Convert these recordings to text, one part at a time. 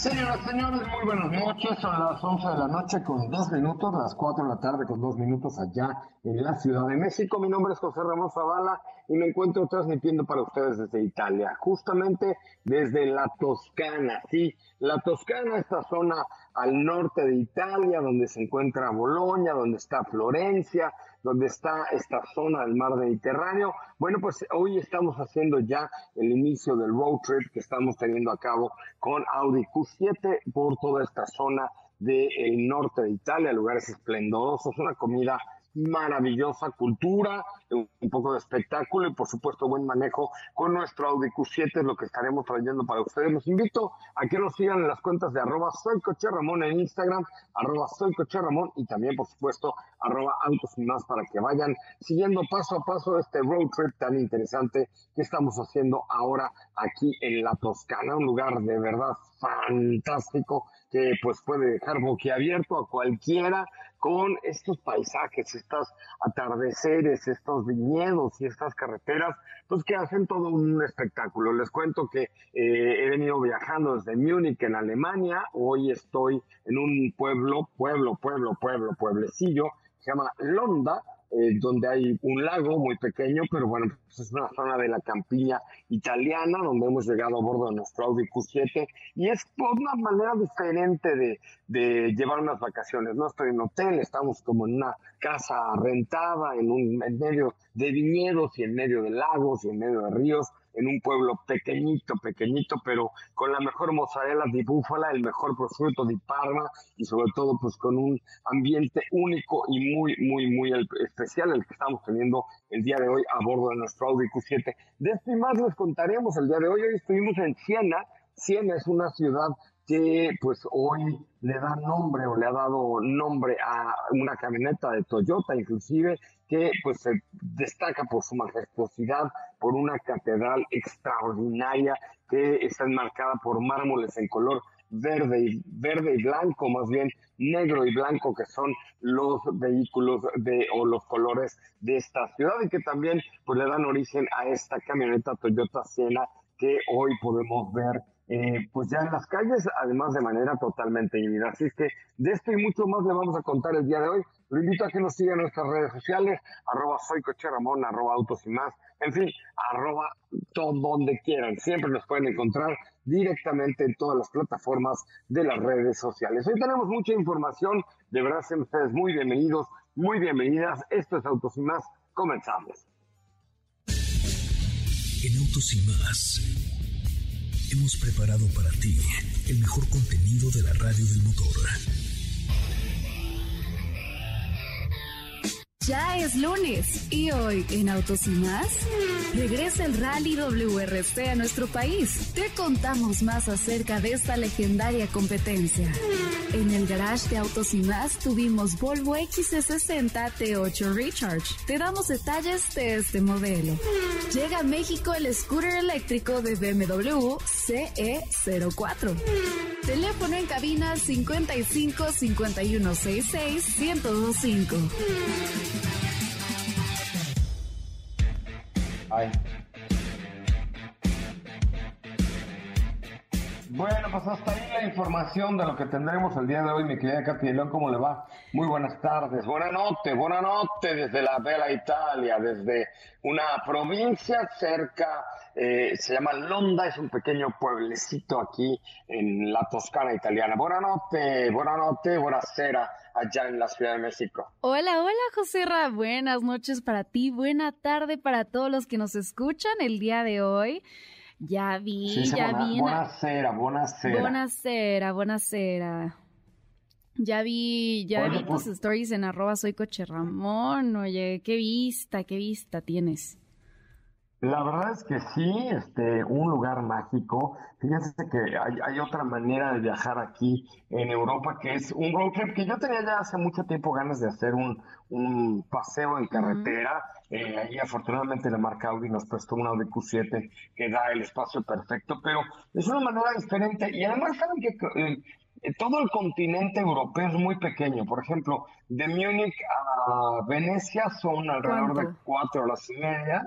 Señoras, señores, muy buenas noches. Son las 11 de la noche con dos minutos, las 4 de la tarde con dos minutos allá en la Ciudad de México. Mi nombre es José Ramón Zavala y me encuentro transmitiendo para ustedes desde Italia, justamente desde la Toscana. Sí, la Toscana, esta zona al norte de Italia, donde se encuentra Bolonia, donde está Florencia, donde está esta zona del mar Mediterráneo. Bueno, pues hoy estamos haciendo ya el inicio del road trip que estamos teniendo a cabo con Audi Q7 por toda esta zona del norte de Italia, lugares esplendorosos, una comida maravillosa cultura, un poco de espectáculo y por supuesto buen manejo con nuestro Audi Q7 es lo que estaremos trayendo para ustedes. Los invito a que nos sigan en las cuentas de arroba soy Coche Ramón en Instagram, arroba soy Coche Ramón y también por supuesto arroba autos y más para que vayan siguiendo paso a paso este road trip tan interesante que estamos haciendo ahora aquí en la Toscana, un lugar de verdad fantástico que pues puede dejar boquiabierto a cualquiera con estos paisajes, estos atardeceres, estos viñedos y estas carreteras, pues que hacen todo un espectáculo. Les cuento que eh, he venido viajando desde Múnich en Alemania, hoy estoy en un pueblo, pueblo, pueblo, pueblo, pueblecillo, se llama Londa, eh, donde hay un lago muy pequeño, pero bueno, pues es una zona de la campiña italiana, donde hemos llegado a bordo de nuestro Audi Q7, y es una manera diferente de, de llevar unas vacaciones. No estoy en hotel, estamos como en una casa rentada, en, un, en medio de viñedos y en medio de lagos y en medio de ríos, en un pueblo pequeñito, pequeñito, pero con la mejor mozzarella de búfala, el mejor prosciutto de Parma y sobre todo pues con un ambiente único y muy, muy, muy especial el que estamos teniendo el día de hoy a bordo de nuestro Audi Q7. De esto y más les contaremos el día de hoy. Hoy estuvimos en Siena. Siena es una ciudad que pues hoy le da nombre o le ha dado nombre a una camioneta de Toyota inclusive que pues se destaca por su majestuosidad, por una catedral extraordinaria que está enmarcada por mármoles en color verde y, verde y blanco, más bien negro y blanco, que son los vehículos de, o los colores de esta ciudad y que también pues, le dan origen a esta camioneta Toyota Siena que hoy podemos ver eh, pues ya en las calles, además de manera totalmente híbrida. Así es que de esto y mucho más le vamos a contar el día de hoy. Lo invito a que nos sigan en nuestras redes sociales, arroba soy Ramón, arroba autos y más, en fin, arroba todo donde quieran. Siempre nos pueden encontrar directamente en todas las plataformas de las redes sociales. Hoy tenemos mucha información, de verdad sean ustedes muy bienvenidos, muy bienvenidas. Esto es Autos y más, comenzamos. En Autos y más hemos preparado para ti el mejor contenido de la radio del motor. Ya es lunes y hoy en Autos y más regresa el Rally WRC a nuestro país. Te contamos más acerca de esta legendaria competencia. En el garage de Autos y más tuvimos Volvo XC60 T8 Recharge. Te damos detalles de este modelo. Llega a México el scooter eléctrico de BMW CE04. Teléfono en cabina 55 5166 1025. Bueno, pues hasta ahí la información de lo que tendremos el día de hoy, mi querida Katy León, ¿cómo le va? Muy buenas tardes, buena noche, buena noche desde la Bella Italia, desde una provincia cerca, eh, se llama Londa, es un pequeño pueblecito aquí en la Toscana italiana. Buena noche, buonasera allá en la Ciudad de México. Hola, hola José Ra, buenas noches para ti, buena tarde para todos los que nos escuchan el día de hoy. Ya vi, Sí, ya buena, vi. buonasera, buonasera. Buenasera, buenasera. Ya vi, ya Oye, vi pues- tus stories en arroba soy coche Ramón. Oye, qué vista, qué vista tienes. La verdad es que sí, este, un lugar mágico. Fíjense que hay, otra manera de viajar aquí en Europa que es un road trip que yo tenía ya hace mucho tiempo ganas de hacer un, paseo en carretera. Eh, ahí afortunadamente la marca Audi nos prestó un Audi Q7 que da el espacio perfecto, pero es una manera diferente. Y además saben que eh, todo el continente europeo es muy pequeño. Por ejemplo, de Múnich a Venecia son alrededor de cuatro horas y media.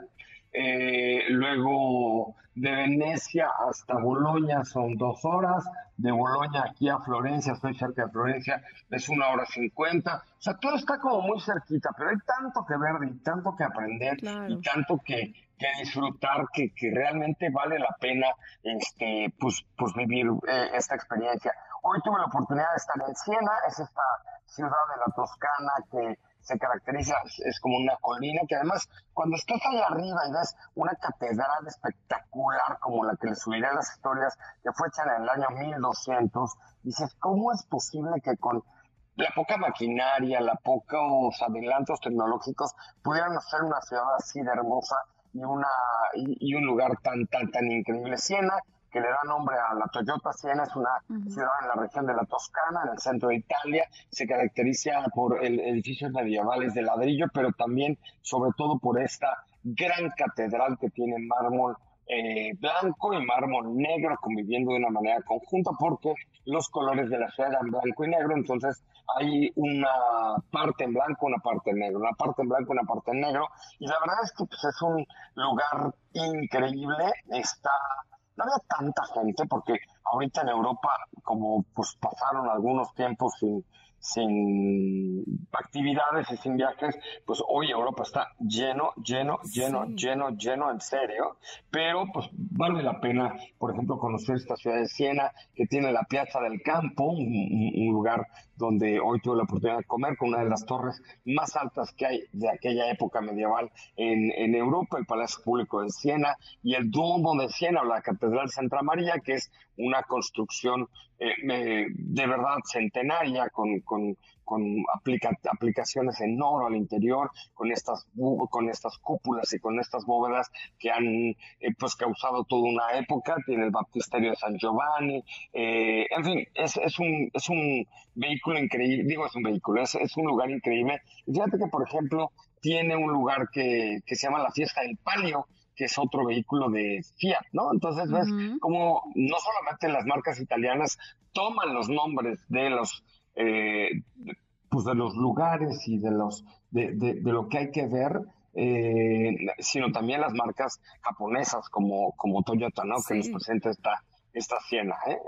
Eh, luego de Venecia hasta Bolonia son dos horas, de Bolonia aquí a Florencia, estoy cerca de Florencia, es una hora cincuenta. O sea, todo está como muy cerquita, pero hay tanto que ver y tanto que aprender y tanto que, que disfrutar que, que, realmente vale la pena este, pues, pues vivir eh, esta experiencia. Hoy tuve la oportunidad de estar en Siena, es esta ciudad de la Toscana que se caracteriza, es como una colina, que además cuando estás allá arriba y ves una catedral espectacular como la que le subiré a las historias, que fue hecha en el año 1200, dices, ¿cómo es posible que con la poca maquinaria, la pocos adelantos tecnológicos pudieran hacer una ciudad así de hermosa y una y, un lugar tan tan tan increíble Siena que le da nombre a la Toyota Siena, es una ciudad en la región de la Toscana, en el centro de Italia, se caracteriza por el, edificios medievales de ladrillo, pero también, sobre todo, por esta gran catedral que tiene mármol eh, blanco y mármol negro conviviendo de una manera conjunta porque los colores de la ciudad eran blanco y negro, entonces hay una parte en blanco, una parte en negro, una parte en blanco, una parte en negro, y la verdad es que pues, es un lugar increíble, está no había tanta gente porque ahorita en Europa, como pues pasaron algunos tiempos sin, sin actividades y sin viajes, pues hoy Europa está lleno, lleno, lleno, lleno, lleno, en serio, pero pues vale la pena, por ejemplo, conocer esta ciudad de Siena, que tiene la Piazza del Campo, un, lugar donde hoy tuve la oportunidad de comer con una de las torres más altas que hay de aquella época medieval en, en Europa, el Palacio Público de Siena y el Duomo de Siena o la Catedral Santa María, que es una construcción eh, de verdad centenaria, con, con, con aplicaciones en oro al interior, con estas, con estas cúpulas y con estas bóvedas que han eh, pues causado toda una época. Tiene el baptisterio de San Giovanni, eh, en fin, es, es, un, es un vehículo increíble, digo es un vehículo, es, es un lugar increíble. Fíjate que, por ejemplo, tiene un lugar que, que se llama la Fiesta del Palio, que es otro vehículo de Fiat, ¿no? Entonces ves como no solamente las marcas italianas toman los nombres de los eh, pues de los lugares y de los de, de, lo que hay que ver eh, sino también las marcas japonesas como como Toyota, ¿no? Que nos presenta esta esta Siena, ¿eh?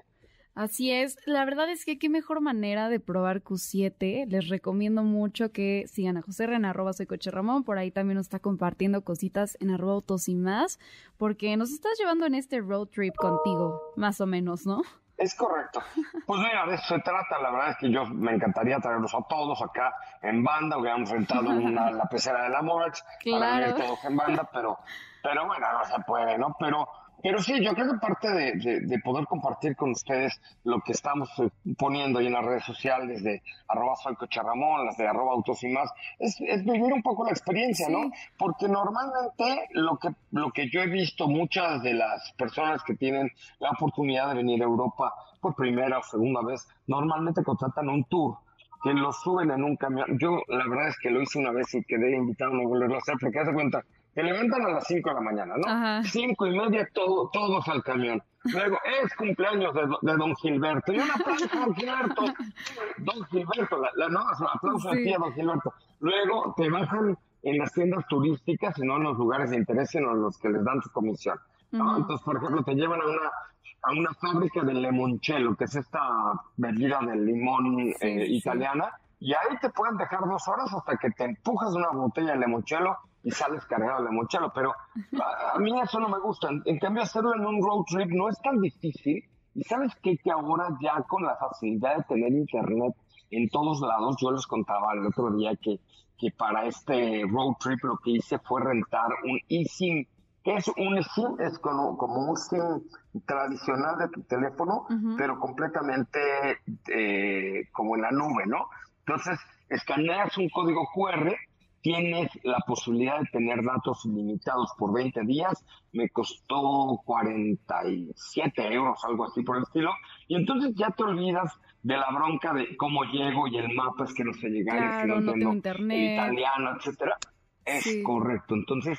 Así es, la verdad es que qué mejor manera de probar Q7. Les recomiendo mucho que sigan a José en arroba soy coche Ramón, por ahí también nos está compartiendo cositas en arroba autos y más, porque nos estás llevando en este road trip contigo, más o menos, ¿no? Es correcto. Pues mira, de eso se trata. La verdad es que yo me encantaría traerlos a todos acá en banda. Hubiéramos rentado una, la pecera de la Morax para venir todos en banda, pero, pero bueno, no se puede, ¿no? Pero pero sí, yo creo que parte de, poder compartir con ustedes lo que estamos eh, poniendo ahí en las redes sociales de arroba soy Ramón, las de arroba autos y más, es, vivir un poco la experiencia, ¿no? Porque normalmente lo que, lo que yo he visto, muchas de las personas que tienen la oportunidad de venir a Europa por primera o segunda vez, normalmente contratan un tour que lo suben en un camión. Yo la verdad es que lo hice una vez y quedé invitado a no volverlo a hacer porque hace cuenta te levantan a las 5 de la mañana, ¿no? Cinco y media, todo, todos al camión. Luego, es cumpleaños de, Don Gilberto. Y un aplauso a Don Gilberto. Don Gilberto, la, no, aplauso aquí a Don Gilberto. Luego te bajan en las tiendas turísticas y no en los lugares de interés, sino en los que les dan su comisión. Entonces, por ejemplo, te llevan a una a una fábrica de limoncello, que es esta bebida de limón eh, italiana, y ahí te pueden dejar dos horas hasta que te empujas una botella de limoncello y sales cargado de mochalo, pero a, mí eso no me gusta. En cambio, hacerlo en un road trip no es tan difícil. Y sabes qué? que ahora ya con la facilidad de tener internet en todos lados, yo les contaba el otro día que, que para este road trip lo que hice fue rentar un eSIM. que es un eSIM? Es como, como un SIM tradicional de tu teléfono, pero completamente eh, como en la nube, ¿no? Entonces, escaneas un código QR tienes la posibilidad de tener datos ilimitados por 20 días, me costó 47 euros, algo así por el estilo, y entonces ya te olvidas de la bronca de cómo llego y el mapa es que no sé llegar, claro, es que no, no tengo internet. italiano, etcétera. Es correcto, entonces,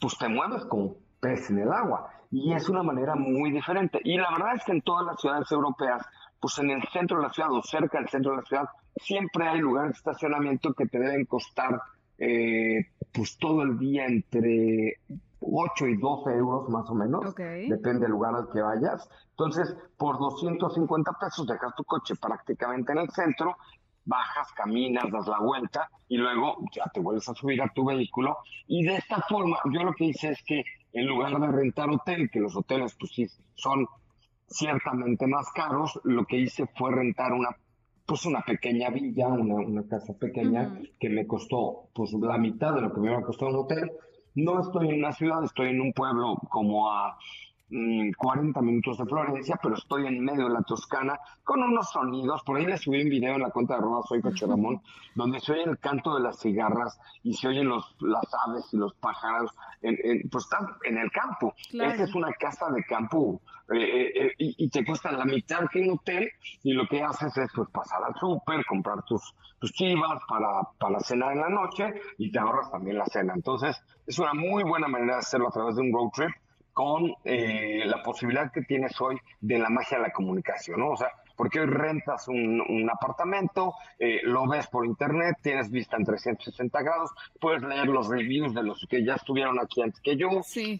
pues te mueves como pez en el agua, y es una manera muy diferente. Y la verdad es que en todas las ciudades europeas, pues en el centro de la ciudad o cerca del centro de la ciudad, siempre hay lugares de estacionamiento que te deben costar eh, pues todo el día entre 8 y 12 euros más o menos, depende del lugar al que vayas. Entonces, por 250 pesos dejas tu coche prácticamente en el centro, bajas, caminas, das la vuelta y luego ya te vuelves a subir a tu vehículo. Y de esta forma, yo lo que hice es que en lugar de rentar hotel, que los hoteles pues sí son ciertamente más caros, lo que hice fue rentar una pues una pequeña villa, una, una casa pequeña que me costó pues la mitad de lo que me iba a costar un hotel. No estoy en una ciudad, estoy en un pueblo como a 40 mm, minutos de Florencia, pero estoy en medio de la Toscana con unos sonidos. Por ahí les subí un video en la cuenta de arroba soy Coche Ramón, donde se oye el canto de las cigarras y se oyen los, las aves y los pájaros. pues están en el campo. Esta es una casa de campo eh, eh, eh, y, te cuesta la mitad que un hotel y lo que haces es pues pasar al súper, comprar tus, tus chivas para, para cenar en la noche y te ahorras también la cena. Entonces es una muy buena manera de hacerlo a través de un road trip con eh, la posibilidad que tienes hoy de la magia de la comunicación, ¿no? O sea, porque hoy rentas un, apartamento, eh, lo ves por internet, tienes vista en 360 grados, puedes leer los reviews de los que ya estuvieron aquí antes que yo,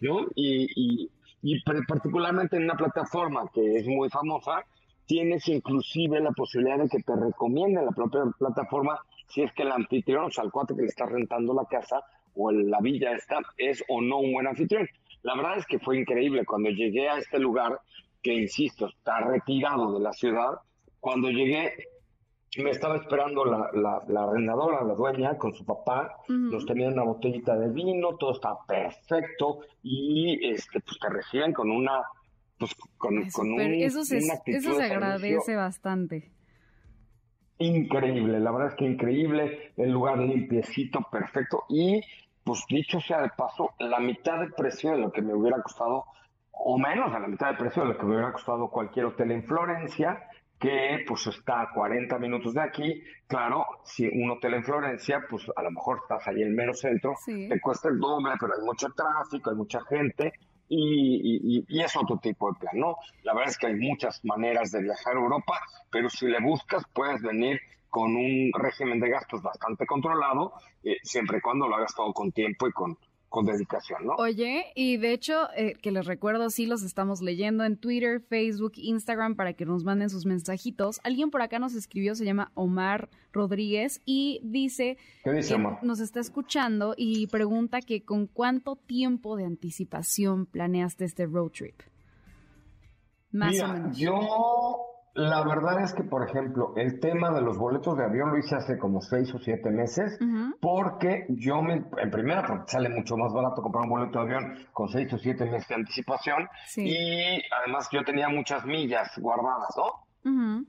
¿no? Y, y, particularmente en una plataforma que es muy famosa, tienes inclusive la posibilidad de que te recomiende la propia plataforma si es que el anfitrión, o sea, el cuate que le está rentando la casa o la villa esta, es o no un buen anfitrión. La verdad es que fue increíble cuando llegué a este lugar, que insisto, está retirado de la ciudad. Cuando llegué, me estaba esperando la, la, arrendadora, la dueña, con su papá. Nos tenían una botellita de vino, todo estaba perfecto. Y este, pues te reciben con una. Pues con, un, eso se, eso se agradece bastante. Increíble, la verdad es que increíble. El lugar limpiecito, perfecto. Y pues dicho sea de paso, la mitad del precio de lo que me hubiera costado, o menos de la mitad del precio de lo que me hubiera costado cualquier hotel en Florencia, que pues está a 40 minutos de aquí. Claro, si un hotel en Florencia, pues a lo mejor estás ahí en el mero centro, te cuesta el doble, pero hay mucho tráfico, hay mucha gente. Y, y, y, es otro tipo de plan, ¿no? La verdad es que hay muchas maneras de viajar a Europa, pero si le buscas puedes venir con un régimen de gastos bastante controlado, eh, siempre y cuando lo hagas todo con tiempo y con, con dedicación, ¿no? Oye, y de hecho, eh, que les recuerdo, sí los estamos leyendo en Twitter, Facebook, Instagram para que nos manden sus mensajitos. Alguien por acá nos escribió, se llama Omar Rodríguez y dice, ¿Qué dice que nos está escuchando y pregunta que con cuánto tiempo de anticipación planeaste este road trip. Más o menos. Yo la verdad es que, por ejemplo, el tema de los boletos de avión lo hice hace como seis o siete meses, porque yo me, en primera, porque sale mucho más barato comprar un boleto de avión con seis o siete meses de anticipación, y además yo tenía muchas millas guardadas, ¿no?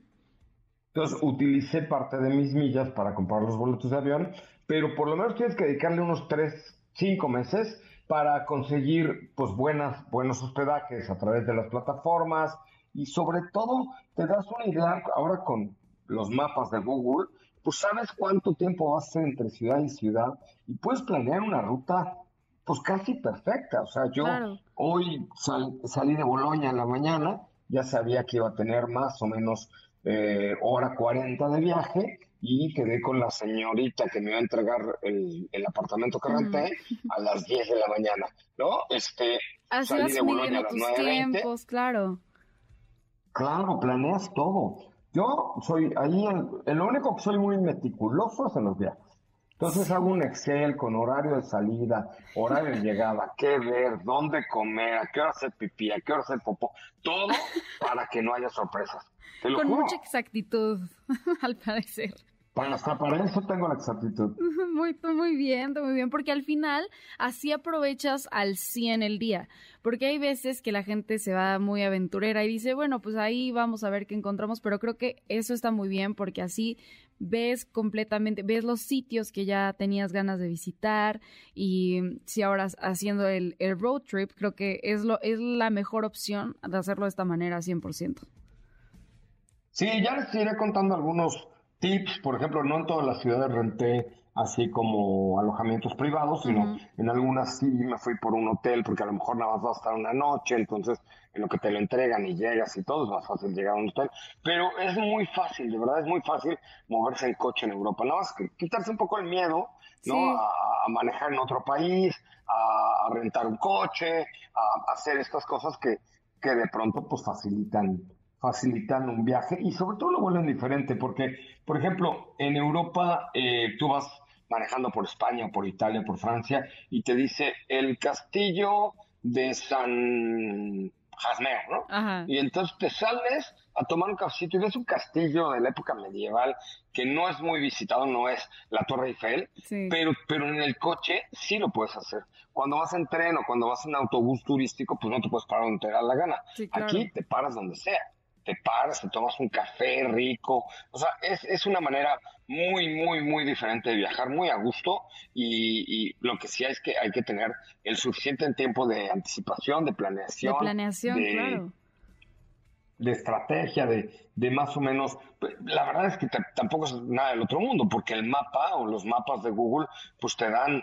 Entonces utilicé parte de mis millas para comprar los boletos de avión, pero por lo menos tienes que dedicarle unos tres, cinco meses para conseguir pues buenas, buenos hospedajes a través de las plataformas, y sobre todo te das una idea ahora con los mapas de Google, pues sabes cuánto tiempo vas a ser entre ciudad y ciudad y puedes planear una ruta pues casi perfecta. O sea, yo hoy salí de Boloña en la mañana, ya sabía que iba a tener más o menos eh, hora 40 de viaje y quedé con la señorita que me iba a entregar el, apartamento que renté a las 10 de la mañana, ¿no? Este, salí de Boloña a las 9.20. tiempos, claro. Claro, planeas todo. Yo soy ahí, el, único que soy muy meticuloso es en los viajes. Entonces hago un Excel con horario de salida, horario de llegada, qué ver, dónde comer, a qué hora hacer pipí, a qué hora hacer popó, todo para que no haya sorpresas. con mucha exactitud, al parecer. Para, hasta para eso tengo la exactitud. Muy, muy bien, muy bien, porque al final así aprovechas al 100 el día, porque hay veces que la gente se va muy aventurera y dice, bueno, pues ahí vamos a ver qué encontramos, pero creo que eso está muy bien porque así ves completamente, ves los sitios que ya tenías ganas de visitar y si ahora haciendo el, el road trip, creo que es, lo, es la mejor opción de hacerlo de esta manera 100%. Sí, ya les iré contando algunos tips. Por ejemplo, no en todas las ciudades renté así como alojamientos privados, sino en algunas sí me fui por un hotel porque a lo mejor nada más va a estar una noche, entonces en lo que te lo entregan y llegas y todo es más fácil llegar a un hotel. Pero es muy fácil, de verdad es muy fácil moverse en coche en Europa. Nada más que quitarse un poco el miedo, ¿no? A, manejar en otro país, a, rentar un coche, a, hacer estas cosas que, que de pronto pues facilitan facilitan un viaje y sobre todo lo vuelven diferente porque, por ejemplo, en Europa eh, tú vas manejando por España, por Italia, por Francia, y te dice el castillo de San Jasmeo, ¿no? Y entonces te sales a tomar un cafecito y ves un castillo de la época medieval que no es muy visitado, no es la Torre Eiffel, pero, pero en el coche sí lo puedes hacer. Cuando vas en tren o cuando vas en autobús turístico, pues no te puedes parar donde te da la gana. Aquí te paras donde sea te paras, te tomas un café rico. O sea, es, es una manera muy, muy, muy diferente de viajar, muy a gusto. Y, lo que sí hay es que hay que tener el suficiente tiempo de anticipación, de planeación. De planeación, claro. De estrategia, de, de más o menos. La verdad es que tampoco es nada del otro mundo, porque el mapa o los mapas de Google, pues te dan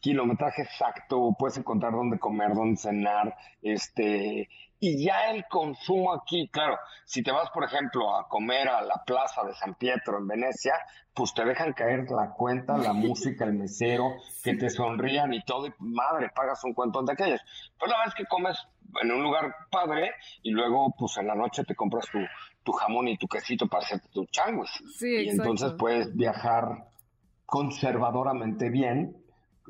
kilometraje exacto, puedes encontrar dónde comer, dónde cenar, este, y ya el consumo aquí, claro, si te vas, por ejemplo, a comer a la plaza de San Pietro en Venecia, pues te dejan caer la cuenta, la música, el mesero, que te sonrían y todo, y madre, pagas un cuento de aquellos. Pero la vez que comes en un lugar padre y luego, pues en la noche te compras tu, tu jamón y tu quesito para hacerte tu changuis. y entonces puedes viajar conservadoramente bien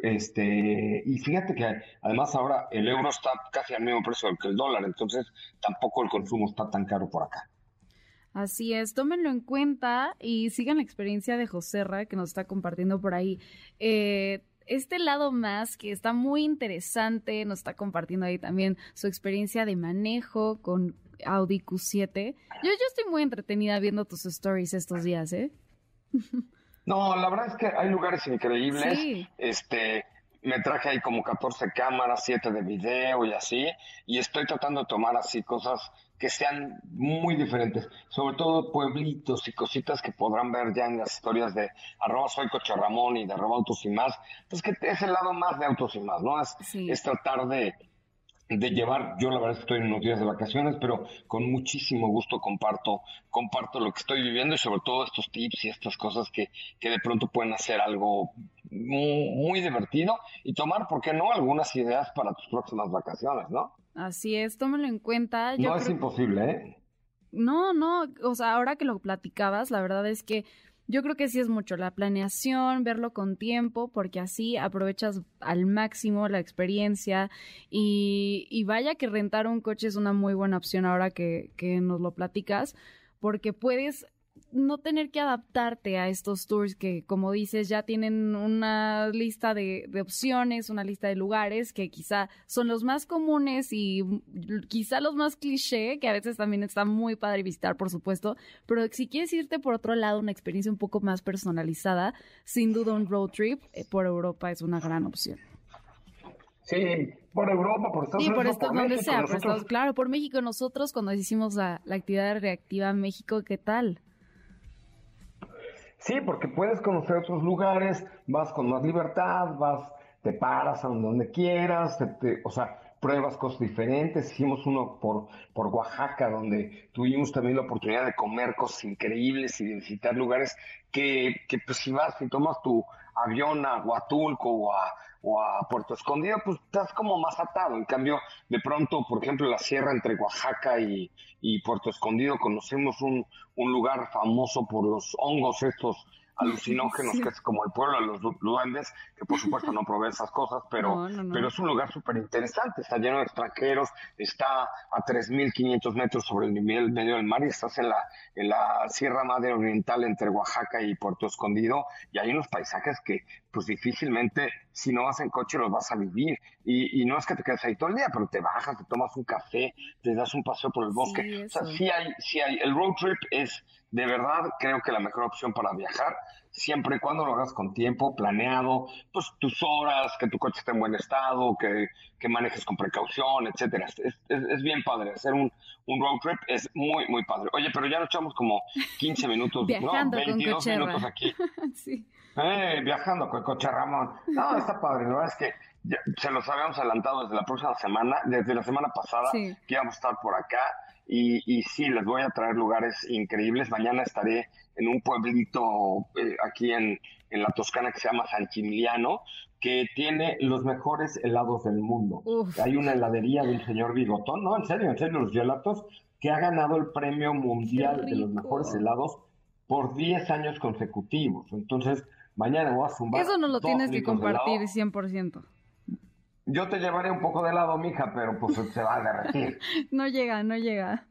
este, y fíjate que además ahora el euro está casi al mismo precio que el dólar, entonces tampoco el consumo está tan caro por acá. Así es, tómenlo en cuenta y sigan la experiencia de Joserra que nos está compartiendo por ahí. Eh, este lado más que está muy interesante, nos está compartiendo ahí también su experiencia de manejo con Audi Q7. Yo, yo estoy muy entretenida viendo tus stories estos días, ¿eh? No, la verdad es que hay lugares increíbles. Este, me traje ahí como 14 cámaras, 7 de video y así, y estoy tratando de tomar así cosas que sean muy diferentes, sobre todo pueblitos y cositas que podrán ver ya en las historias de arroba soy Ramón y de arroba autos y más, pues que es el lado más de autos y más, ¿no? Es, es tratar de, de llevar, yo la verdad estoy en unos días de vacaciones, pero con muchísimo gusto comparto, comparto lo que estoy viviendo y sobre todo estos tips y estas cosas que, que de pronto pueden hacer algo muy, divertido y tomar, ¿por qué no?, algunas ideas para tus próximas vacaciones, ¿no? Así es, tómalo en cuenta. no es imposible, ¿eh? No, no, o sea, ahora que lo platicabas, la verdad es que yo creo que sí es mucho la planeación, verlo con tiempo, porque así aprovechas al máximo la experiencia y, y vaya que rentar un coche es una muy buena opción ahora que, que nos lo platicas, porque puedes no tener que adaptarte a estos tours que, como dices, ya tienen una lista de, de, opciones, una lista de lugares que quizá son los más comunes y quizá los más cliché, que a veces también está muy padre visitar, por supuesto, pero si quieres irte por otro lado, una experiencia un poco más personalizada, sin duda un road trip eh, por Europa es una gran opción. Sí, por Europa, por Estados Unidos. por, donde sea, claro, por México. Nosotros cuando hicimos la, la actividad reactiva en México, ¿qué tal? Sí, porque puedes conocer otros lugares, vas con más libertad, vas, te paras a donde quieras, o sea, pruebas cosas diferentes. Hicimos uno por, por Oaxaca, donde tuvimos también la oportunidad de comer cosas increíbles y de visitar lugares que, que pues si vas y tomas tu avión a Huatulco o a, o a Puerto Escondido, pues estás como más atado. En cambio, de pronto, por ejemplo, la sierra entre Oaxaca y, Puerto Escondido, conocemos un lugar famoso por los hongos estos alucinógenos, que es como el pueblo de los duendes, que por supuesto no provee esas cosas, pero, pero es un lugar súper interesante, está lleno de extranjeros, está a 3.500 metros sobre el nivel medio del mar y estás en la, en la Sierra Madre Oriental entre Oaxaca y Puerto Escondido y hay unos paisajes que pues difícilmente si no vas en coche los vas a vivir y, y no es que te quedes ahí todo el día, pero te bajas, te tomas un café, te das un paseo por el bosque, o sea, sí hay, sí hay, el road trip es de verdad creo que la mejor opción para viajar, siempre y cuando lo hagas con tiempo, planeado, pues tus horas, que tu coche esté en buen estado, que, manejes con precaución, etcétera. Es, bien padre. Hacer un, road trip es muy, muy padre. Oye, pero ya nos echamos como 15 minutos, Viajando ¿no? 22 minutos aquí. sí. Eh, viajando con coche Ramón. No, está padre. La verdad es que se los habíamos adelantado desde la próxima semana, desde la semana pasada, que íbamos a estar por acá y, y, sí, les voy a traer lugares increíbles. Mañana estaré en un pueblito eh, aquí en, en, la Toscana que se llama San Chimiliano, que tiene los mejores helados del mundo. Hay una heladería del señor Bigotón, no, en serio, en serio, los gelatos, que ha ganado el premio mundial de los mejores helados por 10 años consecutivos. Entonces, mañana voy a zumbar. Eso no lo tienes que compartir 100%. Yo te llevaré un poco de helado, mija, pero pues se va a derretir. no llega, no llega.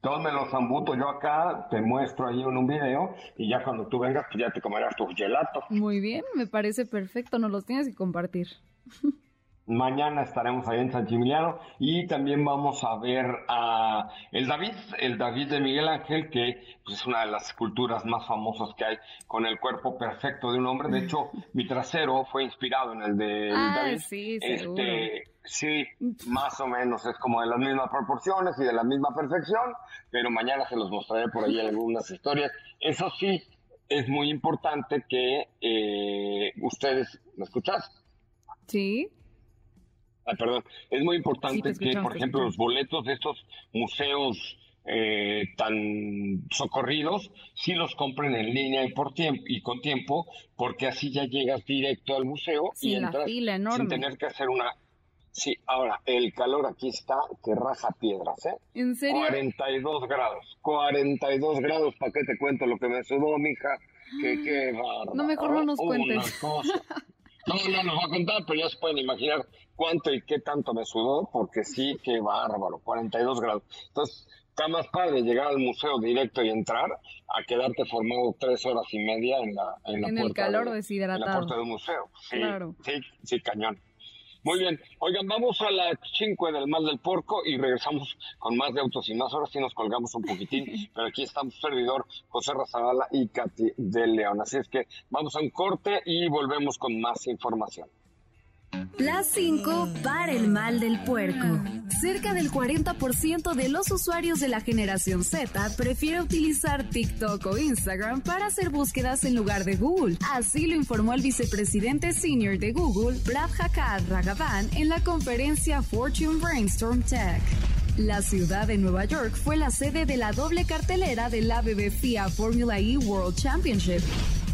Todos me los zambuto yo acá, te muestro ahí en un video y ya cuando tú vengas, pues ya te comerás tus gelatos. Muy bien, me parece perfecto, nos los tienes que compartir. Mañana estaremos ahí en San Chimiliano y también vamos a ver a el David, el David de Miguel Ángel, que pues, es una de las esculturas más famosas que hay con el cuerpo perfecto de un hombre. De hecho, mi trasero fue inspirado en el de David. Sí, este, sí, más o menos es como de las mismas proporciones y de la misma perfección, pero mañana se los mostraré por ahí algunas historias. Eso sí, es muy importante que eh, ustedes, ¿me escuchas? Sí. Ah, perdón, es muy importante que, por ejemplo, los boletos de estos museos eh, tan socorridos, sí los compren en línea y por tiempo y con tiempo, porque así ya llegas directo al museo y entras sin tener que hacer una. Sí, ahora el calor aquí está que raja piedras, ¿eh? ¿En serio? 42 grados, 42 grados, ¿para qué te cuento lo que me sudó, mija? Que qué No, mejor no nos cuentes. No, no nos va a contar, pero ya se pueden imaginar cuánto y qué tanto me sudó, porque sí, qué bárbaro, 42 grados. Entonces, está más padre llegar al museo directo y entrar a quedarte formado tres horas y media en la, en la el calor deshidratado. En la puerta del museo. Sí, claro. sí, sí, cañón. Muy bien. Oigan, vamos a la 5 del mal del porco y regresamos con más de autos y más. Ahora sí nos colgamos un poquitín, pero aquí estamos servidor José Razabala y Katy de León. Así es que vamos a un corte y volvemos con más información. Las 5 para el mal del puerco. Cerca del 40% de los usuarios de la generación Z prefiere utilizar TikTok o Instagram para hacer búsquedas en lugar de Google. Así lo informó el vicepresidente senior de Google, Brad Hakad Ragavan, en la conferencia Fortune Brainstorm Tech. La ciudad de Nueva York fue la sede de la doble cartelera de la FIA Formula E World Championship.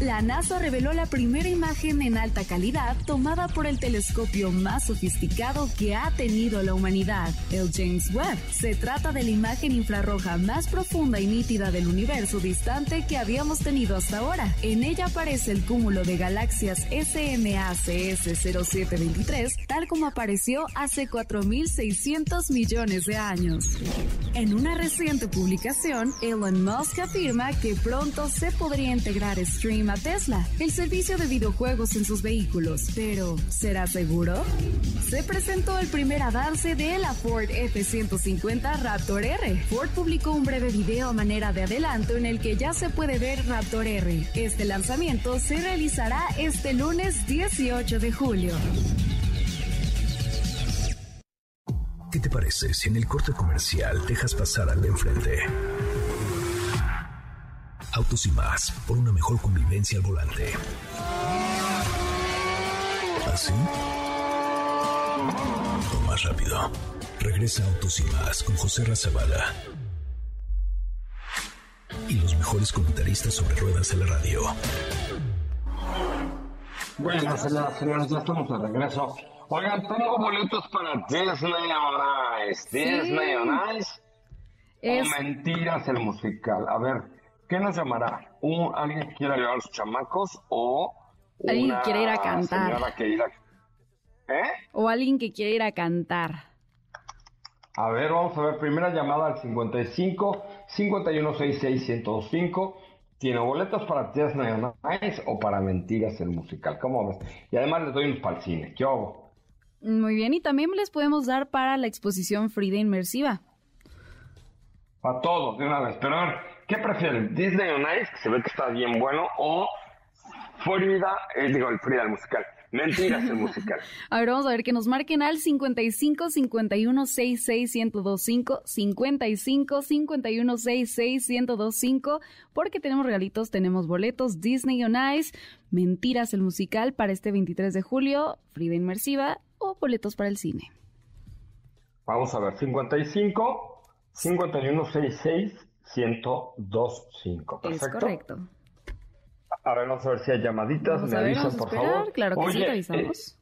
La NASA reveló la primera imagen en alta calidad tomada por el telescopio más sofisticado que ha tenido la humanidad, el James Webb. Se trata de la imagen infrarroja más profunda y nítida del universo distante que habíamos tenido hasta ahora. En ella aparece el cúmulo de galaxias SMACS 0723, tal como apareció hace 4.600 millones de años. En una reciente publicación, Elon Musk afirma que pronto se podría integrar Stream Tesla, el servicio de videojuegos en sus vehículos. Pero, ¿será seguro? Se presentó el primer avance de la Ford F-150 Raptor R. Ford publicó un breve video a manera de adelanto en el que ya se puede ver Raptor R. Este lanzamiento se realizará este lunes 18 de julio. ¿Qué te parece si en el corte comercial dejas pasar al de enfrente? Autos y más, por una mejor convivencia al volante. ¿Así? ¿Ah, o más rápido. Regresa Autos y más con José Razabala. Y los mejores comentaristas sobre ruedas en la radio. Bueno, señoras, ya estamos de regreso Oigan, tengo boletos para Disney on Ice. Disney on Ice. O Mentiras el musical. A ver, ¿Qué nos llamará? ¿Un, ¿Alguien que quiera llevar a los chamacos o alguien que quiere ir a cantar? ¿Eh? O alguien que quiere ir a cantar. A ver, vamos a ver. Primera llamada al 55 5166 1025. ¿Tiene boletos para Disney Nice o para Mentiras el musical? ¿Cómo ves? Y además les doy unos para el cine. ¿Qué hago? Muy bien, y también les podemos dar para la exposición Frida Inmersiva. A todos, de una vez. Pero a ver, ¿qué prefieren? ¿Disney on Ice, que se ve que está bien bueno, o Frida, eh, digo, el Frida el musical? Mentiras el musical. A ver, vamos a ver que nos marquen al 55 51 66 1025 55 51 66 1025 porque tenemos regalitos, tenemos boletos Disney on Ice, Mentiras el musical para este 23 de julio, Frida Inmersiva o boletos para el cine. Vamos a ver, 55 51 66 1025. Perfecto. Es correcto. A ver, vamos a ver si hay llamaditas. Me avisan, por favor. Claro que sí, te avisamos. Eh,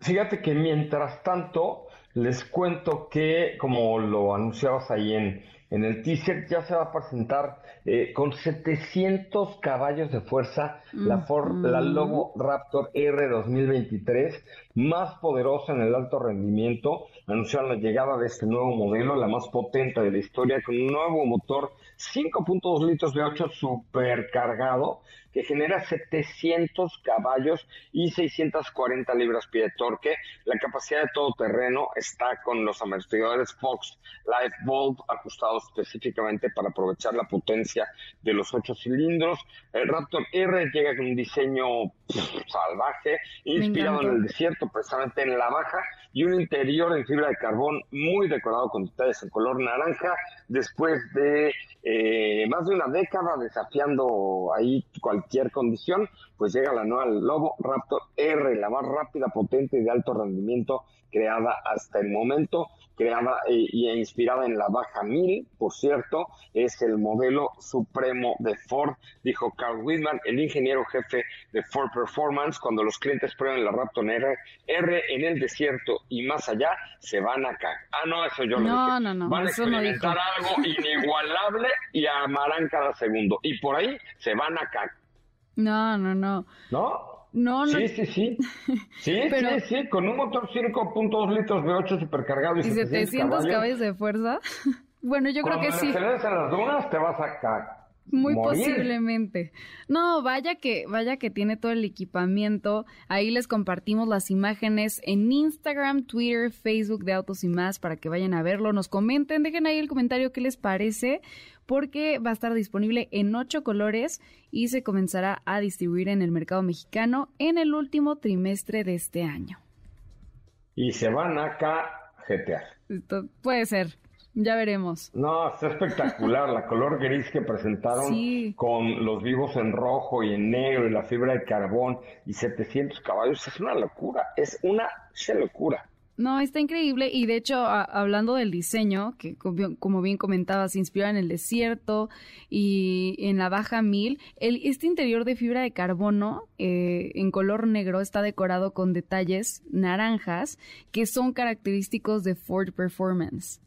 fíjate que mientras tanto, les cuento que, como lo anunciabas ahí en, en el teaser, ya se va a presentar eh, con 700 caballos de fuerza la, Ford, la Lobo Raptor R 2023, más poderosa en el alto rendimiento. Anunciaron la llegada de este nuevo modelo, la más potente de la historia, con un nuevo motor 5.2 litros de 8 supercargado que genera 700 caballos y 640 libras-pie de torque. La capacidad de todo terreno está con los amortiguadores Fox Life Bolt ajustados específicamente para aprovechar la potencia de los 8 cilindros. El Raptor R llega con un diseño salvaje, inspirado en el desierto, precisamente en la baja, y un interior en fibra de carbón muy decorado con detalles en color naranja, después de eh, más de una década desafiando ahí cualquier condición, pues llega la nueva Lobo Raptor R, la más rápida, potente y de alto rendimiento creada hasta el momento creada eh, y inspirada en la Baja 1000, por cierto, es el modelo supremo de Ford, dijo Carl Whitman, el ingeniero jefe de Ford Performance, cuando los clientes prueben la Raptor R, R en el desierto y más allá, se van a caer. Ah, no, eso yo no, dije. No, no, van a experimentar algo inigualable y amarán cada segundo. Y por ahí se van a. No, no, no. ¿No? No, no. Sí, sí, sí. Sí, sí, sí, con un motor 5.2 litros de 8 supercargado y, ¿Y 700, caballos. de fuerza. bueno, yo creo que sí. Cuando en las dunas te vas a caer. Muy posiblemente. No, vaya que, vaya que tiene todo el equipamiento. Ahí les compartimos las imágenes en Instagram, Twitter, Facebook de Autos y más para que vayan a verlo. Nos comenten, dejen ahí el comentario qué les parece porque va a estar disponible en ocho colores y se comenzará a distribuir en el mercado mexicano en el último trimestre de este año. Y se van acá GTA. Esto puede ser. Ya veremos. No, está espectacular la color gris que presentaron con los vivos en rojo y en negro y la fibra de carbón y 700 caballos. Es una locura, es una locura. No, está increíble y de hecho, hablando del diseño, que como bien comentaba, se inspira en el desierto y en la Baja Mil, el, este interior de fibra de carbono eh, en color negro está decorado con detalles naranjas que son característicos de Ford Performance.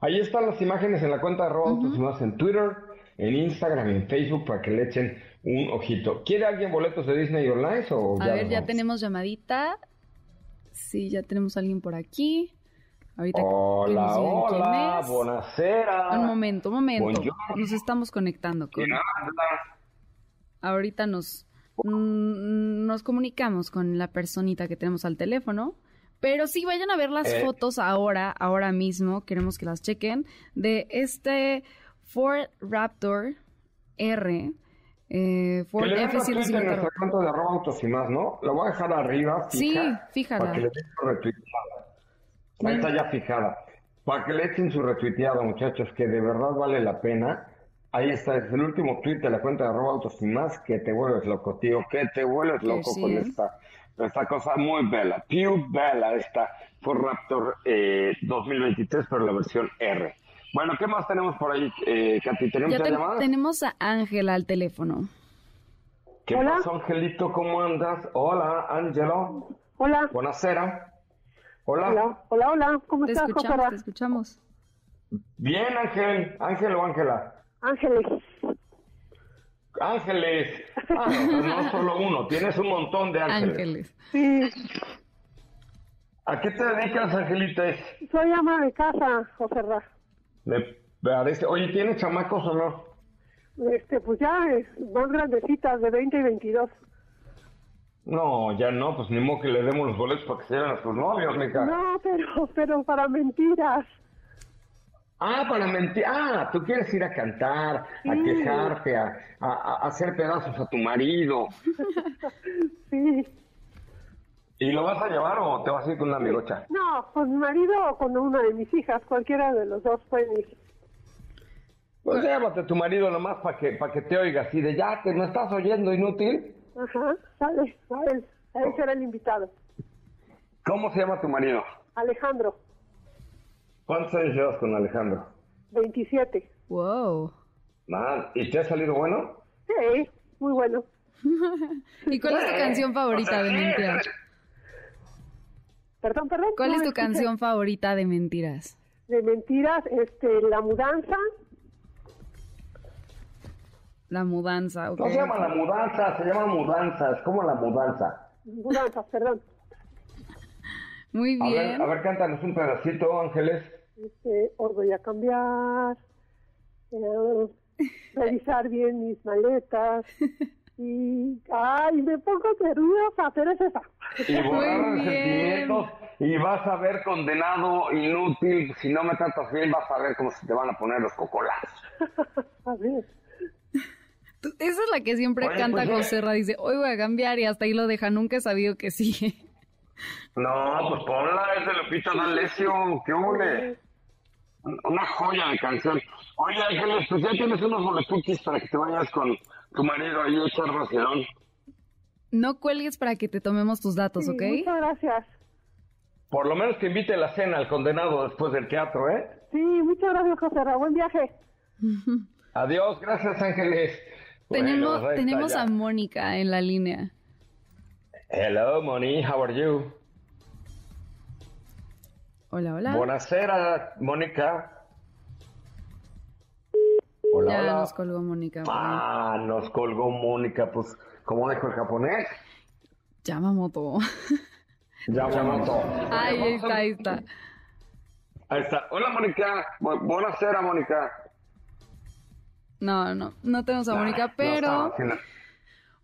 Ahí están las imágenes en la cuenta de Robo en Twitter, en Instagram en Facebook para que le echen un ojito. ¿Quiere alguien boletos de Disney Online o A ver, ya tenemos llamadita. Sí, ya tenemos a alguien por aquí. Ahorita hola, hola, buonasera. Un momento, un momento. Nos estamos conectando con. Ahorita nos mm, nos comunicamos con la personita que tenemos al teléfono. Pero sí, vayan a ver las eh. fotos ahora, ahora mismo. Queremos que las chequen. De este Ford Raptor R eh, Ford F-150. en nuestra cuenta de arroba autos y más, ¿no? La voy a dejar arriba, fija, sí, fíjala. Para que le echen su retuiteada. Ahí está ya fijada. Para que le echen su retuiteada, muchachos, que de verdad vale la pena. Ahí está, es el último tweet de la cuenta de arroba autos y más, que te vuelves loco, tío, que te vuelves loco con esta, esta cosa muy bella, pure bella, esta Ford Raptor eh, 2023, pero la versión R. Bueno, ¿qué más tenemos por ahí, eh, Katy? ¿Tenemos ya, Tenemos a Ángela al teléfono. ¿Qué pasa, Angelito? ¿Cómo andas? Hola, Ángelo. Hola. Buenasera. Hola. Hola, hola, hola. ¿Cómo te estás, escuchamos, Te escuchamos. Bien, Ángel. Ángel o Ángela. Ángeles. Ángeles. Ah, no, no solo uno, tienes un montón de ángeles. Ángeles. Sí, ¿A qué te dedicas, Angelita? soy ama de casa, José Ra. Me parece. Oye, ¿tienes chamacos o no? Este, pues ya, eh, más grandecitas, de 20 y 22. No, ya no, pues ni modo que le demos los boletos para que se lleven a sus novios, mija. No, pero, pero para mentiras. Ah, para mentir. Ah, tú quieres ir a cantar, a quejarte, a, a- a hacer pedazos a tu marido. Sí. ¿Y lo vas a llevar o te vas a ir con una amigocha? No, con mi marido o con una de mis hijas, cualquiera de los dos pueden ir. Pues llévate a tu marido nomás para que, para que te oiga así de ya, que no estás oyendo inútil. Ajá, sale, a él, a él será el invitado. ¿Cómo se llama tu marido? Alejandro, ¿Cuántos años llevas con Alejandro? 27. Wow. Man, ¿y te ha salido bueno? Sí, muy bueno. ¿Y cuál es tu canción favorita de mentiras? Perdón, perdón. ¿Cuál no es tu escuché. canción favorita de mentiras? De mentiras, este, La Mudanza. La mudanza, ok. No se llama la mudanza, se llama mudanza, es como la mudanza. Mudanza, perdón. Muy A ver, bien. a ver, cántanos un pedacito, Ángeles. Este, os voy a cambiar. eh, revisar bien mis maletas. Y, ay, me pongo nerviosa, pero es esa. Y borrar resentimientos y vas a ver condenado inútil. Si no me tratas bien, vas a ver cómo se te van a poner los cocolazos. A ver. Esa es la que siempre Oye, canta pues. Dice, hoy voy a cambiar y hasta ahí lo deja. Nunca he sabido que sigue. No, pues ponla, es de Lupita D'Alessio, qué hule. Una joya de canción. Oye, Ángeles, pues ya tienes unos boletuquis para que te vayas con tu marido ahí a ración. No cuelgues para que te tomemos tus datos, Sí, ¿ok? Muchas gracias. Por lo menos que invite la cena al condenado después del teatro, ¿eh? Sí, muchas gracias, José Ra. Buen viaje. Adiós, gracias, Ángeles. Tenemos, Bueno, tenemos a. Mónica en la línea. Hello, Moni, how are you? Hola, hola. Buonasera, Mónica. Hola, ya hola. nos colgó Mónica. Ah, nos colgó Mónica, pues, ¿cómo dijo el japonés? Yamamoto. Yamamoto. Ahí está, ahí está. Ahí está. Hola, Mónica. Bu- Buonasera, Mónica. No, no, no tenemos a Mónica, pero...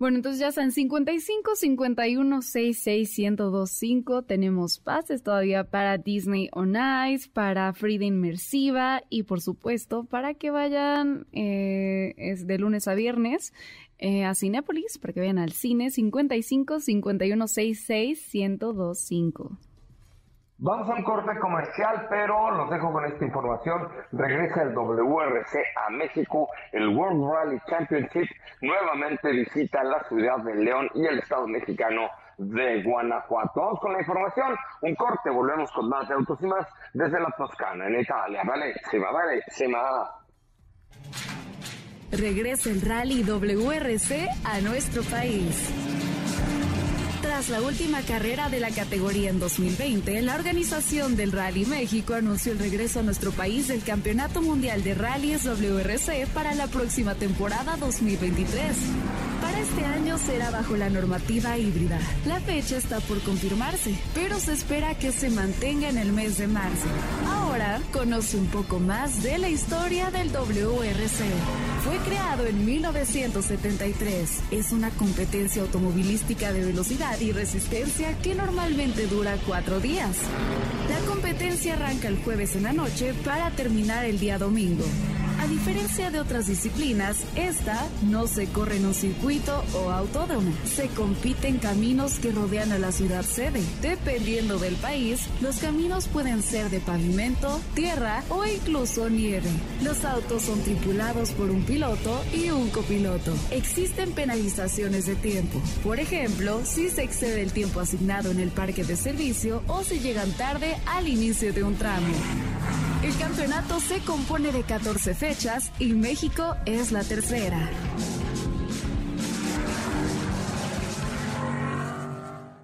Bueno, entonces ya están 55 51 66 1025. Tenemos pases todavía para Disney on Ice, para Frida Inmersiva y por supuesto para que vayan eh, es de lunes a viernes eh, a Cinépolis, para que vayan al cine 55 51 66 1025. Vamos a un corte comercial, pero los dejo con esta información. Regresa el WRC a México, el World Rally Championship nuevamente visita la ciudad de León y el estado mexicano de Guanajuato. Vamos con la información. Un corte, volvemos con más de autos y más desde la Toscana, en Italia. Vale, vale, Regresa el Rally WRC a nuestro país. Tras la última carrera de la categoría en 2020, la organización del Rally México anunció el regreso a nuestro país del Campeonato Mundial de Rallys WRC para la próxima temporada 2023. Este año será bajo la normativa híbrida. La fecha está por confirmarse, pero se espera que se mantenga en el mes de marzo. Ahora conoce un poco más de la historia del WRC. Fue creado en 1973. Es una competencia automovilística de velocidad y resistencia que normalmente dura cuatro días. La competencia arranca el jueves en la noche para terminar el día domingo. A diferencia de otras disciplinas, esta no se corre en un circuito o autódromo. Se compite en caminos que rodean a la ciudad sede. Dependiendo del país, los caminos pueden ser de pavimento, tierra o incluso nieve. Los autos son tripulados por un piloto y un copiloto. Existen penalizaciones de tiempo. Por ejemplo, si se excede el tiempo asignado en el parque de servicio o si llegan tarde al inicio de un tramo. El campeonato se compone de 14 fechas y México es la tercera.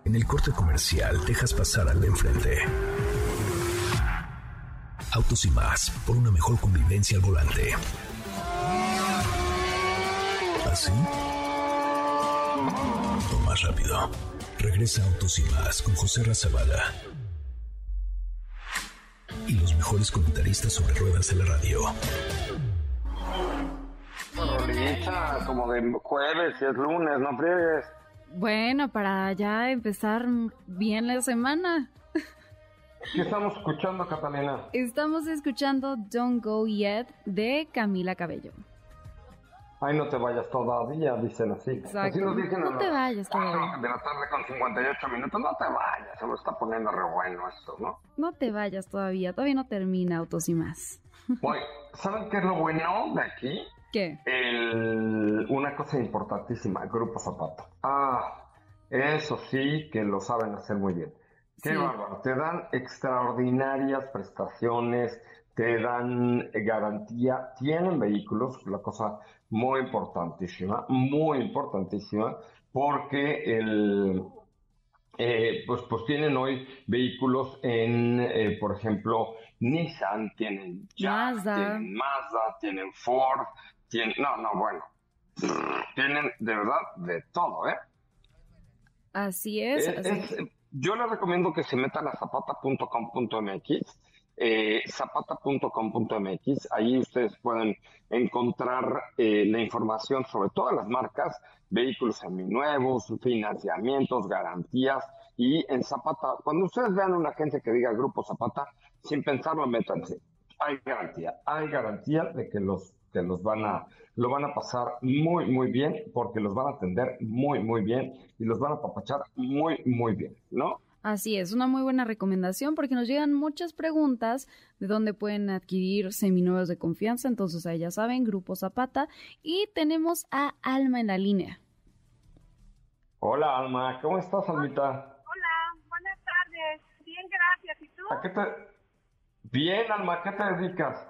En el corte comercial dejas pasar al de enfrente. Autos y más, por una mejor convivencia al volante. ¿Así? O más rápido. Regresa Autos y Más con José Razabala. Mejores comentaristas sobre ruedas de la radio. Rolita, como de jueves y es lunes, no friegues. Bueno, para ya empezar bien la semana. ¿Qué estamos escuchando, Catalina? Estamos escuchando Don't Go Yet de Camila Cabello. Ay, no te vayas todavía, dicen así. Exacto. Así nos dicen No te vayas todavía. De la tarde con 58 minutos, no te vayas, se me está poniendo re bueno esto, ¿no? No te vayas todavía, todavía no termina Autos y Más. Oye, ¿saben qué es lo bueno de aquí? ¿Qué? El, una cosa importantísima, Grupo Zapata. Ah, eso sí que lo saben hacer muy bien. Qué Sí. bárbaro. Te dan extraordinarias prestaciones, te dan garantía, tienen vehículos, la cosa muy importantísima, muy importantísima, porque el, eh, pues, pues tienen hoy vehículos en, eh, por ejemplo, Nissan, tienen Jack, Mazda. tienen Mazda, tienen Ford, tienen, no, no, bueno, tienen de verdad de todo, ¿eh? Así es. Es- así es- yo les recomiendo que se metan a zapata.com.mx, eh, zapata.com.mx, ahí ustedes pueden encontrar eh, la información sobre todas las marcas, vehículos seminuevos, financiamientos, garantías, y en Zapata, cuando ustedes vean una agencia que diga Grupo Zapata, sin pensarlo, métanse. Hay garantía, hay garantía de que los que los van a lo van a pasar muy muy bien porque los van a atender muy muy bien y los van a papachar muy muy bien, ¿no? Así es, una muy buena recomendación porque nos llegan muchas preguntas de dónde pueden adquirir seminuevos de confianza. Entonces, ahí ya saben, Grupo Zapata. Y tenemos a Alma en la línea. Hola Alma, ¿cómo estás Almita? Hola, buenas tardes. Bien, gracias. ¿Y tú? ¿A qué te Bien, Alma, ¿a qué te dedicas?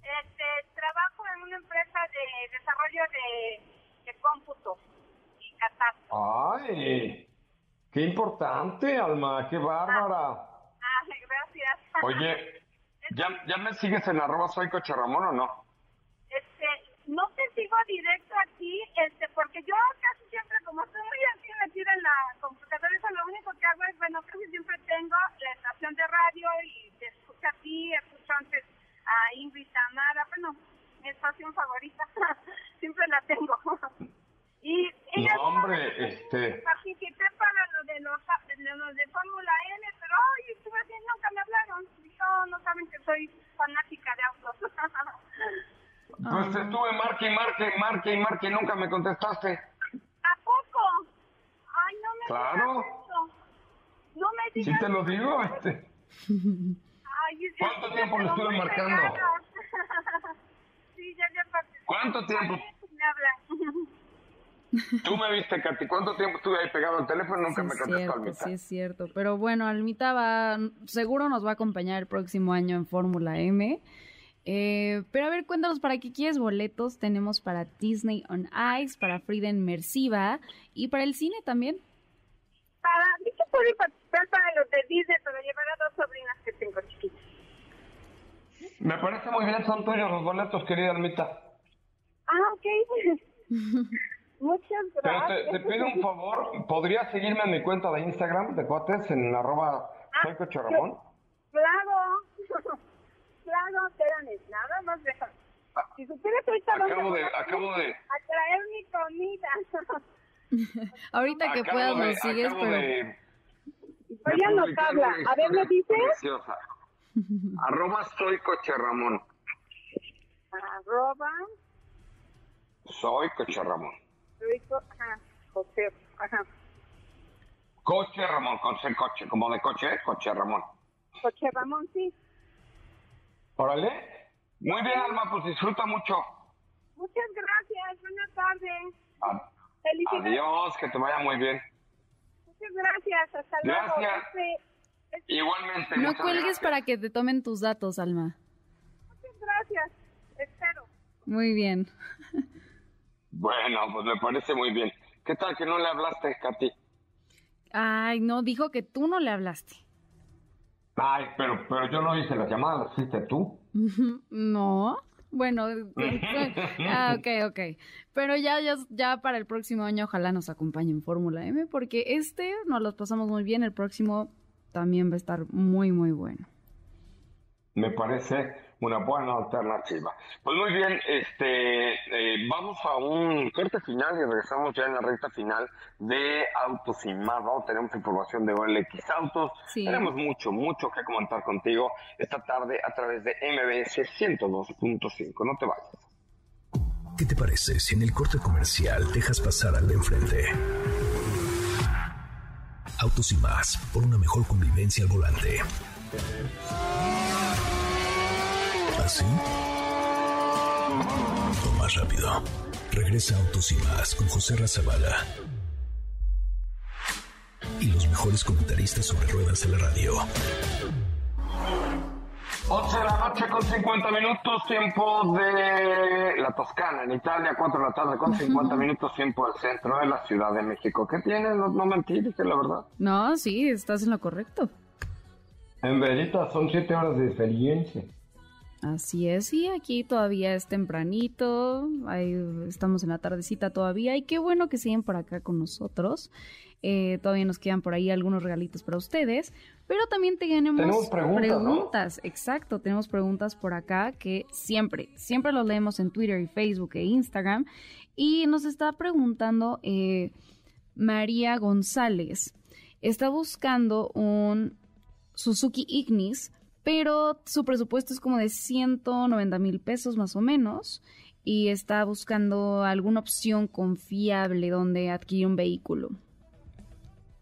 Este, trabajo en una empresa de desarrollo de, de cómputo y catastro. Ay, qué importante, Alma, qué bárbara. Ah, gracias. Oye, ¿ya, ya me sigues en arroba soy Coche Ramón o no? Este, no te sigo directo aquí, este, porque yo casi siempre, como estoy muy así metida en la computadora, eso lo único que hago es, bueno, casi siempre tengo la estación de radio y te escucho a ti, escucho antes a Ingrid Tamara, bueno, mi estación favorita, siempre la tengo. y ella No, hombre, este... participé para lo de los de, los de Fórmula N, pero hoy estuve así, nunca me hablaron. Dijo, no saben que soy fanática de autos. Pues te estuve marque y marque y marque y nunca me contestaste. ¿A poco? Ay, no me Claro. eso. No me Sí digas te lo digo, este. Ay, es ¿Cuánto sí, tiempo le estuve marcando? sí, ya ya. ¿Cuánto tiempo? Tú me viste, Katy. ¿Cuánto tiempo estuve ahí pegado al teléfono nunca sí, me es contestó cierto, Almita? sí es cierto. Pero bueno, Almita va, seguro nos va a acompañar el próximo año en Fórmula M. Eh, pero a ver, cuéntanos para qué quieres boletos. Tenemos para Disney on Ice, para Frida Inmersiva y para el cine también. Para, vi que pude participar para los de Disney, pero llevar a dos sobrinas que tengo chiquitas. Me parece muy bien, son tuyos los boletos, querida Almita. Ah, ok. Muchas Pero gracias. te, te pido un favor, ¿podrías seguirme en mi cuenta de Instagram de cuates en arroba soy Coche Ramón? Claro. claro, espérame, nada más déjame. Si supieras ahorita Acabo de, a, acabo de, a traer mi comida. Ahorita que acabo puedas nos sigues, pero de- Estoy una A ver, ¿me dices? preciosa. Arroba soy Coche Ramón. Arroba, Soy Coche Ramón. Rico, ajá, José, ajá. Coche Ramón, con coche, como de coche, Coche Ramón. José Ramón, sí. Órale. Muy bien, Alma, pues disfruta mucho. Muchas gracias, buenas tardes. A- Felicidades. Adiós, que te vaya muy bien. Muchas gracias, hasta luego. Gracias. Este, este, Igualmente. no muchas cuelgues gracias. para que te tomen tus datos, Alma. muchas gracias, espero. Muy bien. Bueno, pues me parece muy bien. ¿Qué tal que no le hablaste, Katy? Ay, no, dijo que tú no le hablaste. Ay, pero, pero yo no hice las llamadas, las hiciste tú. no. Bueno, ah, ok, ok. Pero ya, ya, ya para el próximo año ojalá nos acompañe en Fórmula M, porque este nos los pasamos muy bien, el próximo también va a estar muy, muy bueno. Me parece una buena alternativa. Pues muy bien, este, eh, vamos a un corte final y regresamos ya en la recta final de Autos y más. Vamos, tenemos información de OLX Autos. Tenemos mucho, mucho que comentar contigo esta tarde a través de MBS 102.5. No te vayas. ¿Qué te parece si en el corte comercial dejas pasar al de enfrente? Autos y más, por una mejor convivencia al volante. ¿Así? O más rápido. Regresa Autos y más con José Razabala. Y los mejores comentaristas sobre ruedas de la radio. 11 de la noche con 50 minutos, tiempo de la Toscana, en Italia, 4 de la tarde con 50 minutos, tiempo del centro de la Ciudad de México. ¿Qué tienes? No, no mentir, que la verdad. No, sí, estás en lo correcto. En verdad, son 7 horas de experiencia. Así es, y aquí todavía es tempranito, ahí estamos en la tardecita todavía, y qué bueno que siguen por acá con nosotros. Eh, todavía nos quedan por ahí algunos regalitos para ustedes, pero también tenemos, preguntas, exacto, tenemos preguntas por acá que siempre, siempre los leemos en Twitter y Facebook e Instagram, y nos está preguntando eh, María González, está buscando un Suzuki Ignis pero su presupuesto es como de 190 mil pesos más o menos y está buscando alguna opción confiable donde adquirir un vehículo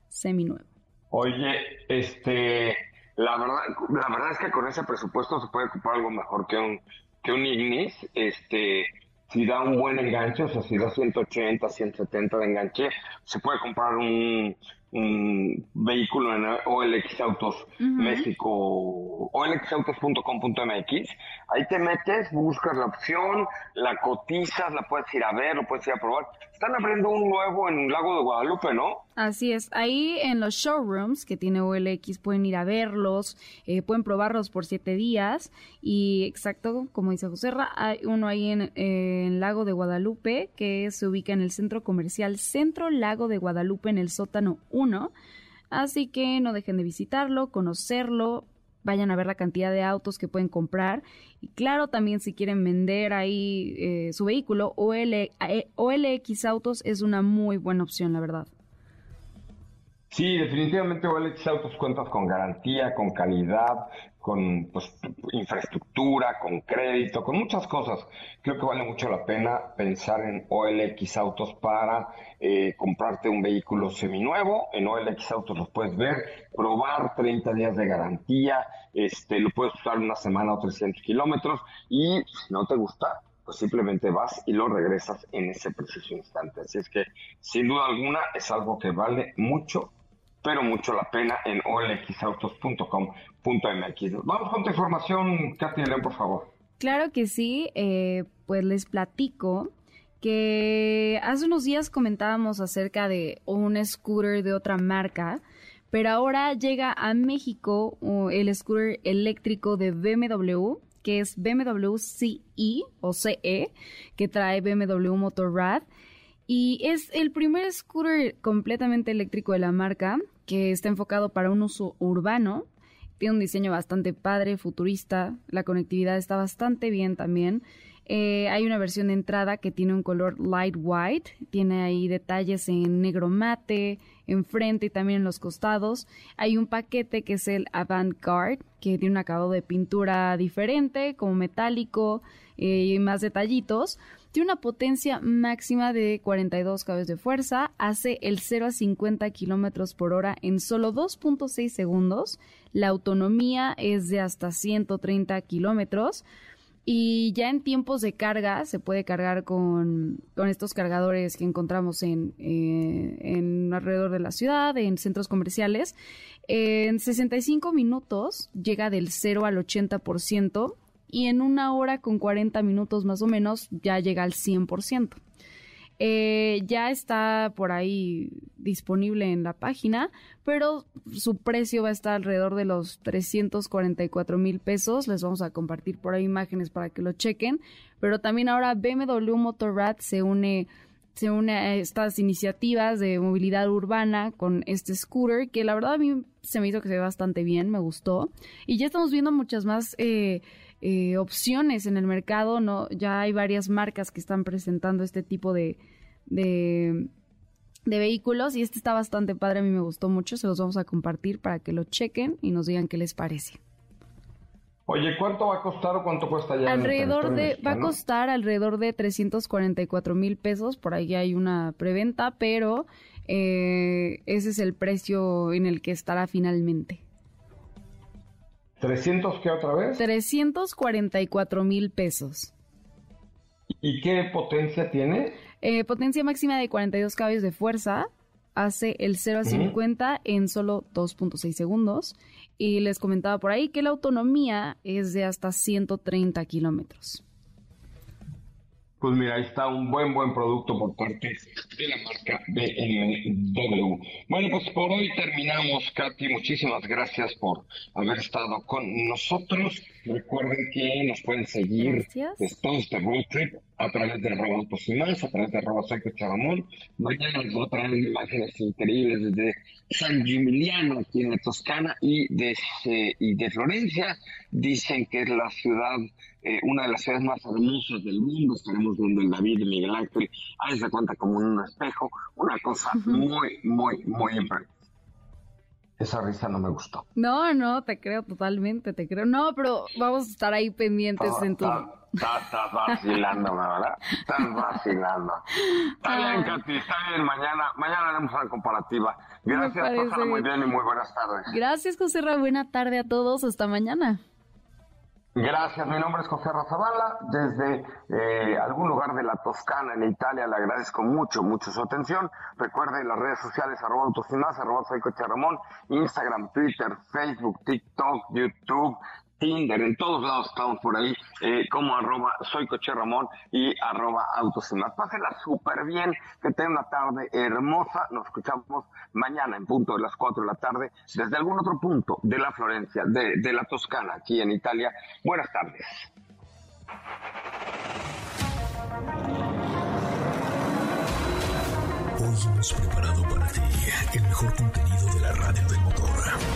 seminuevo. Oye, este, la verdad, la verdad es que con ese presupuesto se puede ocupar algo mejor que un, que un Ignis, este, si da un buen enganche, o sea, si da 180, 170 de enganche, se puede comprar un, un vehículo en OLX Autos México, olxautos.com.mx. Ahí te metes, buscas la opción, la cotizas, la puedes ir a ver, lo puedes ir a probar. Están abriendo un nuevo en Lago de Guadalupe, ¿no? Así es. Ahí en los showrooms que tiene OLX pueden ir a verlos, eh, pueden probarlos por siete días. Y exacto, como dice José hay uno ahí en, en Lago de Guadalupe que se ubica en el centro comercial Centro Lago de Guadalupe en el sótano 1. Así que no dejen de visitarlo, conocerlo, vayan a ver la cantidad de autos que pueden comprar. Y claro, también si quieren vender ahí eh, su vehículo, OL, eh, OLX Autos es una muy buena opción, la verdad. Sí, definitivamente OLX Autos cuentas con garantía, con calidad, con pues, infraestructura, con crédito, con muchas cosas. Creo que vale mucho la pena pensar en OLX Autos para eh, comprarte un vehículo seminuevo. En OLX Autos los puedes ver, probar 30 días de garantía, este, lo puedes usar una semana o 300 kilómetros y si no te gusta, pues simplemente vas y lo regresas en ese preciso instante. Así es que, sin duda alguna, es algo que vale mucho pero mucho la pena en Vamos con tu información, Katy León, por favor. Claro que sí, eh, pues les platico que hace unos días comentábamos acerca de un scooter de otra marca, pero ahora llega a México el scooter eléctrico de BMW, que es BMW CE o CE, que trae BMW Motorrad. Y es el primer scooter completamente eléctrico de la marca que está enfocado para un uso urbano. Tiene un diseño bastante padre, futurista. La conectividad está bastante bien también. Eh, hay una versión de entrada que tiene un color light white, tiene ahí detalles en negro mate, enfrente y también en los costados. Hay un paquete que es el Avant-Garde, que tiene un acabado de pintura diferente, como metálico eh, y más detallitos. Tiene una potencia máxima de 42 caballos de fuerza, hace el 0 a 50 kilómetros por hora en solo 2.6 segundos. La autonomía es de hasta 130 kilómetros. Y ya en tiempos de carga se puede cargar con, estos cargadores que encontramos en, eh, en, alrededor de la ciudad, en centros comerciales. En 65 minutos llega del 0 al 80% y en una hora con 40 minutos más o menos ya llega al 100%. Eh, ya está por ahí disponible en la página, pero su precio va a estar alrededor de los 344 mil pesos. Les vamos a compartir por ahí imágenes para que lo chequen. Pero también ahora BMW Motorrad se une se une a estas iniciativas de movilidad urbana con este scooter, que la verdad a mí se me hizo que se ve bastante bien, me gustó. Y ya estamos viendo muchas más eh, eh, opciones en el mercado, ¿no? Ya hay varias marcas que están presentando este tipo de, de, de vehículos y este está bastante padre, a mí me gustó mucho, se los vamos a compartir para que lo chequen y nos digan qué les parece. Oye, ¿cuánto va a costar o cuánto cuesta ya? Alrededor de, va a costar alrededor de 344 mil pesos, por ahí hay una preventa, pero eh, ese es el precio en el que estará finalmente. ¿300 qué otra vez? 344 mil pesos. ¿Y qué potencia tiene? Eh, potencia máxima de 42 caballos de fuerza, hace el 0 a 50 en solo 2.6 segundos. Y les comentaba por ahí que la autonomía es de hasta 130 kilómetros. Pues mira, ahí está un buen, buen producto por parte de la marca BMW. Bueno, pues por hoy terminamos, Katy. Muchísimas gracias por haber estado con nosotros. Recuerden que nos pueden seguir después este road trip a través de y más, a través de arroba Charamón. Mañana les voy a traer imágenes increíbles desde San Gimigliano, aquí en la Toscana, y de, y de Florencia. Dicen que es la ciudad eh, una de las ciudades más hermosas del mundo. Estaremos viendo el David de Miguel Ángel. Ahí se cuenta como un espejo. Una cosa muy, muy, muy impresionante. Esa risa no me gustó. No, no, te creo totalmente, te creo. No, pero vamos a estar ahí pendientes en tu... Estás vacilando, ¿verdad? Estás vacilando. Está bien, Katy, está bien. Mañana, mañana haremos una comparativa. Gracias, pasar muy bien y muy buenas tardes. Gracias, José Ra. Buena tarde a todos. Hasta mañana. Gracias, mi nombre es José Razabala, desde eh, algún lugar de la Toscana, en Italia, le agradezco mucho, mucho su atención. Recuerden las redes sociales, arroba autos y más, arroba soy Ramón, Instagram, Twitter, Facebook, TikTok, YouTube, Tinder, en todos lados estamos por ahí, eh, como arroba soy Coche Ramón y arroba autos. Pásenla súper bien, que tengan una tarde hermosa. Nos escuchamos mañana en punto de las 4 de la tarde desde algún otro punto de la Florencia, de, de la Toscana, aquí en Italia. Buenas tardes. Hoy hemos preparado para ti el mejor contenido de la radio del motor.